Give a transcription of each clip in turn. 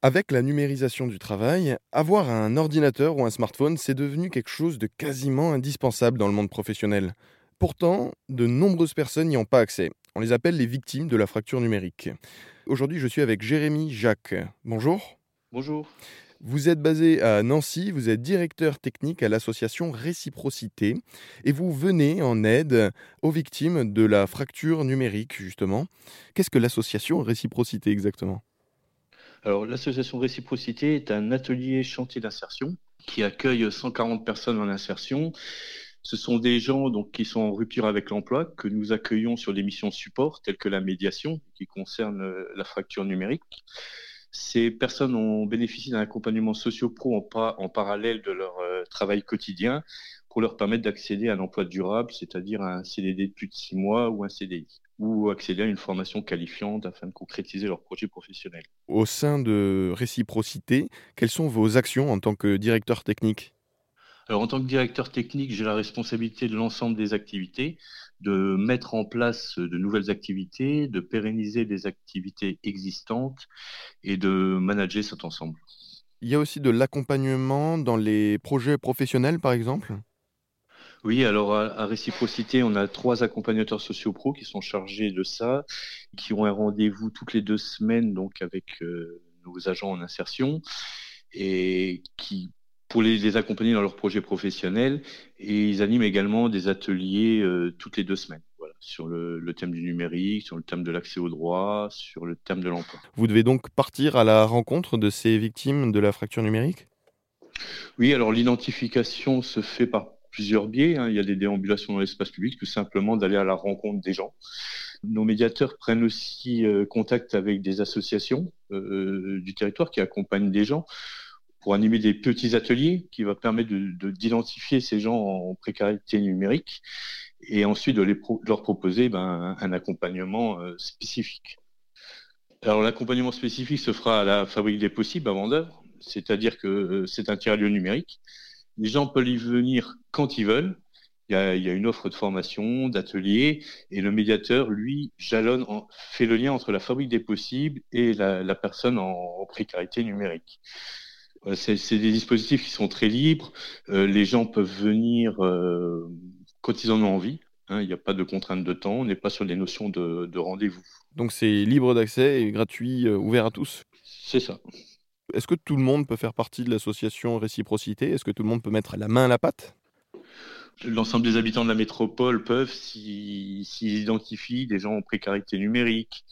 Avec la numérisation du travail, avoir un ordinateur ou un smartphone, c'est devenu quelque chose de quasiment indispensable dans le monde professionnel. Pourtant, de nombreuses personnes n'y ont pas accès. On les appelle les victimes de la fracture numérique. Aujourd'hui, je suis avec Jérémy Jacques. Bonjour. Bonjour. Vous êtes basé à Nancy, vous êtes directeur technique à l'association Réciprocité et vous venez en aide aux victimes de la fracture numérique, justement. Qu'est-ce que l'association Réciprocité exactement? Alors, l'association Réciprocité est un atelier chantier d'insertion qui accueille 140 personnes en insertion. Ce sont des gens donc, qui sont en rupture avec l'emploi, que nous accueillons sur des missions support telles que la médiation, qui concerne euh, la fracture numérique. Ces personnes ont bénéficié d'un accompagnement socio-pro en, parallèle de leur euh, travail quotidien pour leur permettre d'accéder à un emploi durable, c'est-à-dire un CDD de plus de six mois ou un CDI ou accéder à une formation qualifiante afin de concrétiser leur projet professionnel. Au sein de Réciprocité, quelles sont vos actions en tant que directeur technique? Alors, en tant que directeur technique, j'ai la responsabilité de l'ensemble des activités, de mettre en place de nouvelles activités, de pérenniser des activités existantes et de manager cet ensemble. Il y a aussi de l'accompagnement dans les projets professionnels, par exemple? Oui, alors à, Réciprocité, on a trois accompagnateurs sociaux pro qui sont chargés de ça, qui ont un rendez-vous toutes les deux semaines donc avec euh, nos agents en insertion et qui pour les, accompagner dans leurs projets professionnels et ils animent également des ateliers euh, toutes les deux semaines. Sur le, le, thème du numérique, sur le thème de l'accès aux droits, sur le thème de l'emploi. Vous devez donc partir à la rencontre de ces victimes de la fracture numérique? Oui, alors l'identification se fait par plusieurs biais. Hein. Il y a des déambulations dans l'espace public, tout simplement d'aller à la rencontre des gens. Nos médiateurs prennent aussi euh, contact avec des associations euh, du territoire qui accompagnent des gens pour animer des petits ateliers qui va permettre d'identifier ces gens en précarité numérique et ensuite de, leur proposer ben, un accompagnement euh, spécifique. Alors l'accompagnement spécifique se fera à la fabrique des possibles à vendeur, c'est-à-dire que c'est un tiers-lieu numérique les gens peuvent y venir quand ils veulent. Il y a, une offre de formation, d'atelier, et le médiateur, lui, jalonne, fait le lien entre la fabrique des possibles et la, personne en, précarité numérique. C'est des dispositifs qui sont très libres. Euh, les gens peuvent venir euh, quand ils en ont envie. Hein. il n'y a pas de contrainte de temps. On n'est pas sur des notions de, rendez-vous. Donc c'est libre d'accès et gratuit, euh, ouvert à tous C'est ça. Est-ce que tout le monde peut faire partie de l'association Réciprocité? Est-ce que tout le monde peut mettre la main à la pâte? L'ensemble des habitants de la métropole peuvent, s'ils identifient des gens en précarité numérique,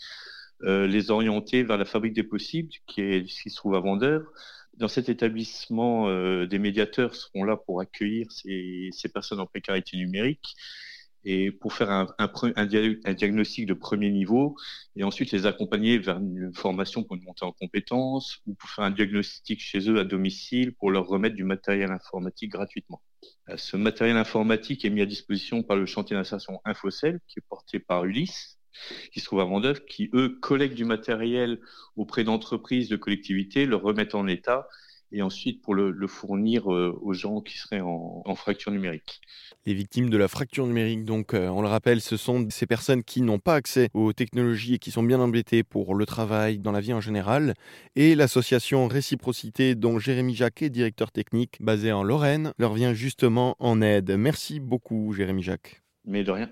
euh, les orienter vers la fabrique des possibles, qui, est, qui se trouve à Vendeur. Dans cet établissement, euh, des médiateurs seront là pour accueillir ces, ces personnes en précarité numérique et pour faire un, diagnostic de premier niveau et ensuite les accompagner vers une formation pour une montée en compétences ou pour faire un diagnostic chez eux à domicile pour leur remettre du matériel informatique gratuitement. Euh, ce matériel informatique est mis à disposition par le chantier d'insertion Infocel qui est porté par Ulysse qui se trouve à Vendeuve, qui eux collectent du matériel auprès d'entreprises, de collectivités, le remettent en état et ensuite pour le, fournir euh, aux gens qui seraient en, fracture numérique. Les victimes de la fracture numérique, donc, euh, on le rappelle, ce sont ces personnes qui n'ont pas accès aux technologies et qui sont bien embêtées pour le travail, dans la vie en général. Et l'association Réciprocité, dont Jérémy Jacques directeur technique, basé en Lorraine, leur vient justement en aide. Merci beaucoup, Jérémy Jacques. Mais de rien.